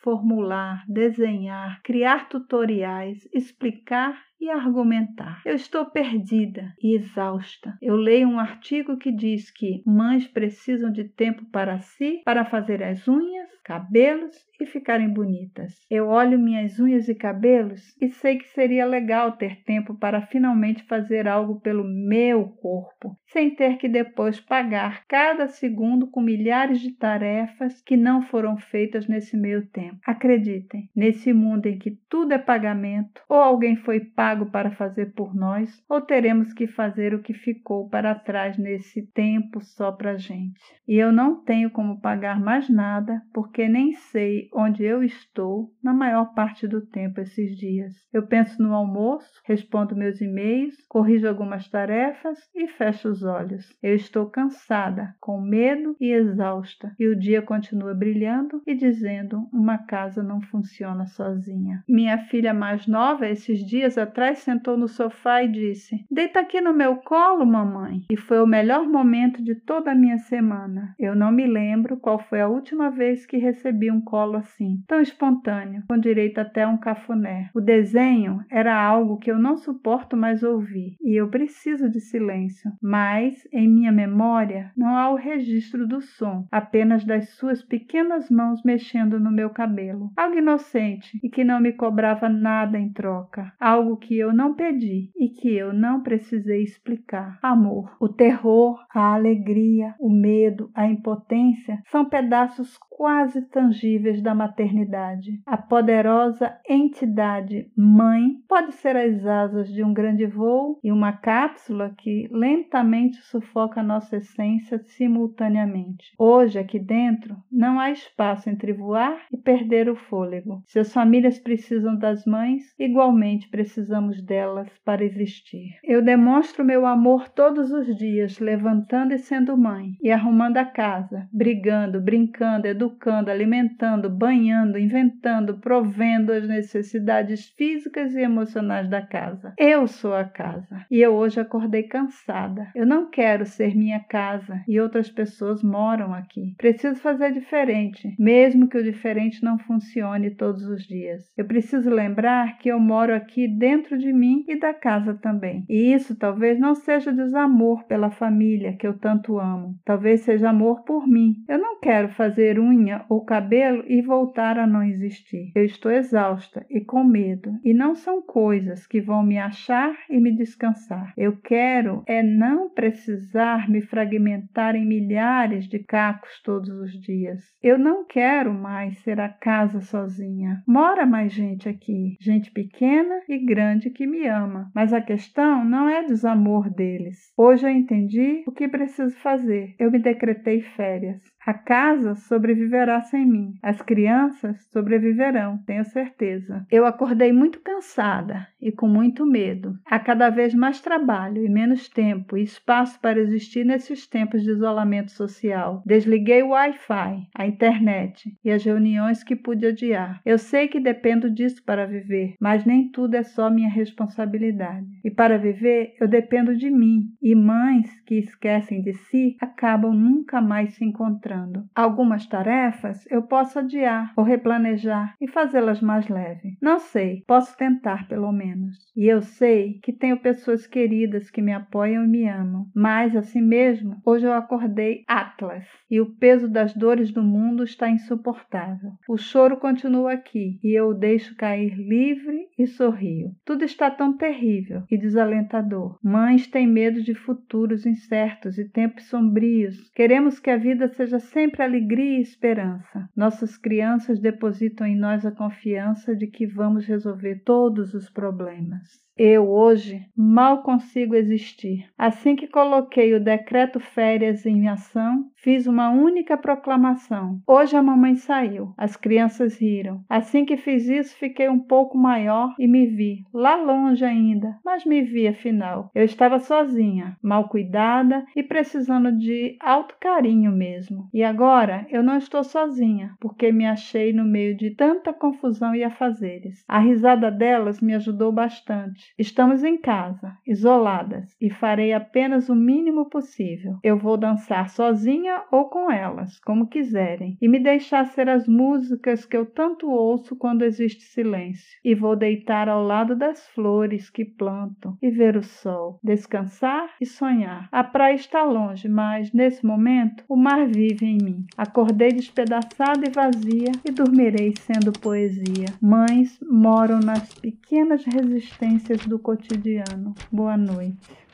[SPEAKER 1] formular, desenhar, criar tutoriais, explicar e argumentar. Eu estou perdida e exausta. Eu leio um artigo que diz que mães precisam de tempo para si, para fazer as unhas, cabelos e ficarem bonitas. Eu olho minhas unhas e cabelos e sei que seria legal ter tempo para finalmente fazer algo pelo meu corpo, sem ter que depois pagar cada segundo com milhares de tarefas que não foram feitas nesse meio tempo. Acreditem, nesse mundo em que tudo é pagamento, ou alguém foi pago para fazer por nós, ou teremos que fazer o que ficou para trás nesse tempo só para gente. E eu não tenho como pagar mais nada, porque nem sei onde eu estou na maior parte do tempo esses dias. Eu penso no almoço, respondo meus e-mails, corrijo algumas tarefas e fecho os olhos. Eu estou cansada, com medo e exausta, e o dia continua brilhando e dizendo: uma casa não funciona sozinha. Minha filha mais nova, esses dias atrás, sentou no sofá e disse: Deita aqui no meu colo, mamãe. E foi o melhor momento de toda a minha semana. Eu não me lembro qual foi a última vez que recebi um colo assim, tão espontâneo, com direito até a um cafuné. O desenho era algo que eu não suporto mais ouvir e eu preciso de silêncio, mas em minha memória não há o registro do som, apenas das suas pequenas mãos mexendo no meu cabelo. Algo inocente e que não me cobrava nada em troca, algo que eu não pedi e que eu não precisei explicar. Amor. O terror, a alegria, o medo, a impotência são pedaços quase tangíveis da maternidade. A poderosa entidade mãe pode ser as asas de um grande voo e uma cápsula que lentamente sufoca nossa essência simultaneamente. Hoje, aqui dentro, não há espaço entre voar e perder o fôlego. Se as famílias precisam das mães, igualmente precisamos delas para existir. Eu demonstro meu amor todos os dias, levantando e sendo mãe, e arrumando a casa, brigando, brincando, educando educando, alimentando, banhando, inventando, provendo as necessidades físicas e emocionais da casa. Eu sou a casa e eu hoje acordei cansada. Eu não quero ser minha casa e outras pessoas moram aqui. Preciso fazer diferente, mesmo que o diferente não funcione todos os dias. Eu preciso lembrar que eu moro aqui dentro de mim e da casa também. E isso talvez não seja desamor pela família que eu tanto amo. Talvez seja amor por mim. Eu não quero fazer um unha ou cabelo e voltar a não existir. Eu estou exausta e com medo, e não são coisas que vão me achar e me descansar. Eu quero é não precisar me fragmentar em milhares de cacos todos os dias. Eu não quero mais ser a casa sozinha. Mora mais gente aqui, gente pequena e grande que me ama, mas a questão não é desamor deles. Hoje eu entendi o que preciso fazer. Eu me decretei férias. A casa sobreviverá sem mim. As crianças sobreviverão, tenho certeza. Eu acordei muito cansada e com muito medo. Há cada vez mais trabalho e menos tempo e espaço para existir nesses tempos de isolamento social. Desliguei o Wi-Fi, a internet e as reuniões que pude adiar. Eu sei que dependo disso para viver, mas nem tudo é só minha responsabilidade. E para viver, eu dependo de mim. E mães que esquecem de si acabam nunca mais se encontrando Algumas tarefas eu posso adiar ou replanejar e fazê-las mais leve. Não sei, posso tentar pelo menos. E eu sei que tenho pessoas queridas que me apoiam e me amam. Mas assim mesmo, hoje eu acordei Atlas e o peso das dores do mundo está insuportável. O choro continua aqui e eu o deixo cair livre e sorrio. Tudo está tão terrível e desalentador. Mães têm medo de futuros incertos e tempos sombrios. Queremos que a vida seja sempre alegria e esperança. Nossas crianças depositam em nós a confiança de que vamos resolver todos os problemas. Eu hoje mal consigo existir. Assim que coloquei o decreto férias em ação, fiz uma única proclamação. Hoje a mamãe saiu. As crianças riram. Assim que fiz isso, fiquei um pouco maior e me vi, lá longe ainda, mas me vi afinal. Eu estava sozinha, mal cuidada e precisando de alto carinho mesmo. E agora eu não estou sozinha, porque me achei no meio de tanta confusão e afazeres. A risada delas me ajudou bastante Estamos em casa, isoladas, e farei apenas o mínimo possível. Eu vou dançar sozinha ou com elas, como quiserem, e me deixar ser as músicas que eu tanto ouço quando existe silêncio. E vou deitar ao lado das flores que planto e ver o sol, descansar e sonhar. A praia está longe, mas nesse momento o mar vive em mim. Acordei despedaçada e vazia e dormirei sendo poesia. Mães moram nas pequenas resistências do cotidiano. Boa noite.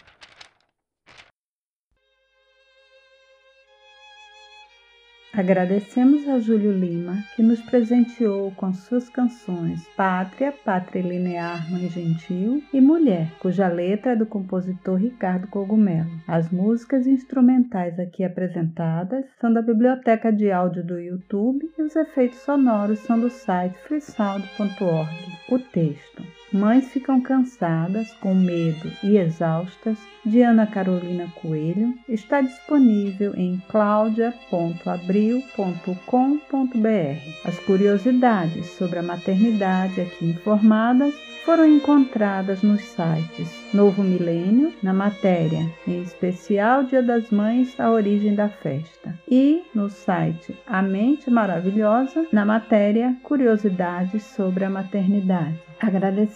[SPEAKER 1] Agradecemos a Júlio Lima, que nos presenteou com suas canções Pátria, Pátria Linear, Mãe Gentil e Mulher, cuja letra é do compositor Ricardo Cogumelo. As músicas instrumentais aqui apresentadas são da biblioteca de áudio do YouTube e os efeitos sonoros são do site freesound.org. O texto. Mães ficam cansadas, com medo e exaustas, de Ana Carolina Coelho, está disponível em claudia.abril.com.br. As curiosidades sobre a maternidade aqui informadas foram encontradas nos sites Novo Milênio, na matéria, em especial Dia das Mães, a origem da festa, e no site A Mente Maravilhosa, na matéria Curiosidades sobre a maternidade.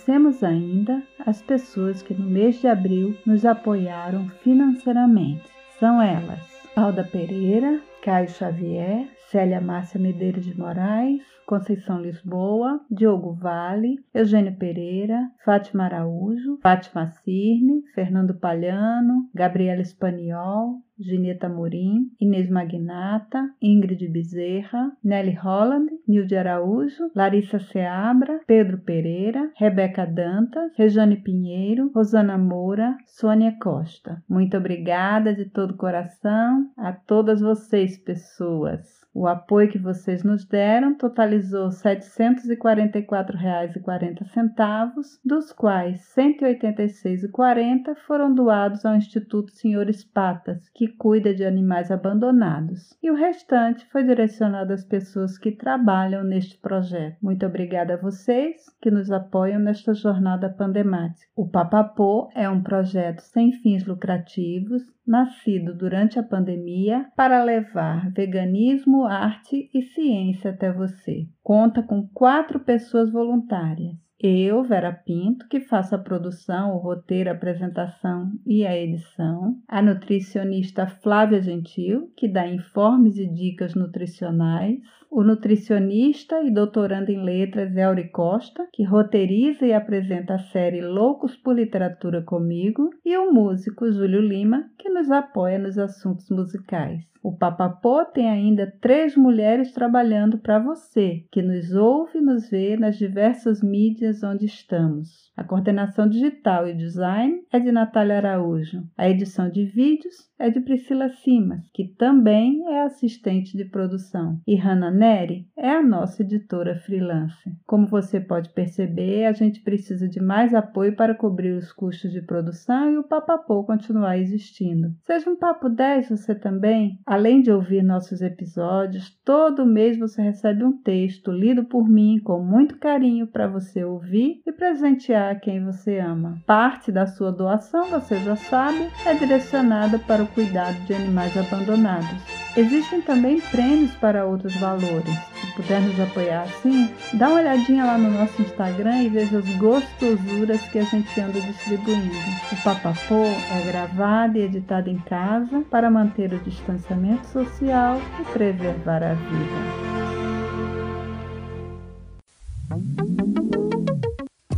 [SPEAKER 1] Agradecemos ainda as pessoas que no mês de abril nos apoiaram financeiramente. São elas: Alda Pereira, Caio Xavier, Célia Márcia Medeiros de Moraes, Conceição Lisboa, Diogo Vale, Eugênio Pereira, Fátima Araújo, Fátima Cirne, Fernando Palhano, Gabriela Espaniol, Gineta Morim, Inês Magnata, Ingrid Bezerra, Nelly Holland, Nilde Araújo, Larissa Seabra, Pedro Pereira, Rebeca Dantas, Rejane Pinheiro, Rosana Moura, Sônia Costa. Muito obrigada de todo coração a todas vocês, pessoas. O apoio que vocês nos deram totalizou R$ 744,40, dos quais R$ 186,40 foram doados ao Instituto Senhores Patas, que cuida de animais abandonados, e o restante foi direcionado às pessoas que trabalham neste projeto. Muito obrigada a vocês que nos apoiam nesta jornada pandemática. O Papapô é um projeto sem fins lucrativos nascido durante a pandemia para levar veganismo, arte e ciência até você. Conta com quatro pessoas voluntárias. Eu, Vera Pinto, que faço a produção, o roteiro, a apresentação e a edição. A nutricionista Flávia Gentil, que dá informes e dicas nutricionais o nutricionista e doutorando em letras Elri Costa, que roteiriza e apresenta a série Loucos por Literatura comigo, e o músico Júlio Lima, que nos apoia nos assuntos musicais. O Papapô tem ainda três mulheres trabalhando para você, que nos ouve e nos vê nas diversas mídias onde estamos. A coordenação digital e design é de Natália Araújo. A edição de vídeos é de Priscila Simas, que também é assistente de produção. E Hannah Neri é a nossa editora freelancer. Como você pode perceber, a gente precisa de mais apoio para cobrir os custos de produção e o Papapô continuar existindo. Seja um Papo 10 você também. Além de ouvir nossos episódios, todo mês você recebe um texto lido por mim com muito carinho para você ouvir e presentear quem você ama. Parte da sua doação, você já sabe, é direcionada para o cuidado de animais abandonados. Existem também prêmios para outros valores. Se puder nos apoiar assim, dá uma olhadinha lá no nosso Instagram e veja as gostosuras que a gente anda distribuindo. O Papapô é gravado e editado em casa para manter o distanciamento social e preservar a vida.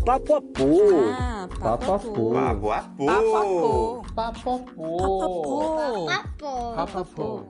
[SPEAKER 2] Papo a pô.
[SPEAKER 8] Ah,
[SPEAKER 2] Papo a pô.
[SPEAKER 8] Papo a pô.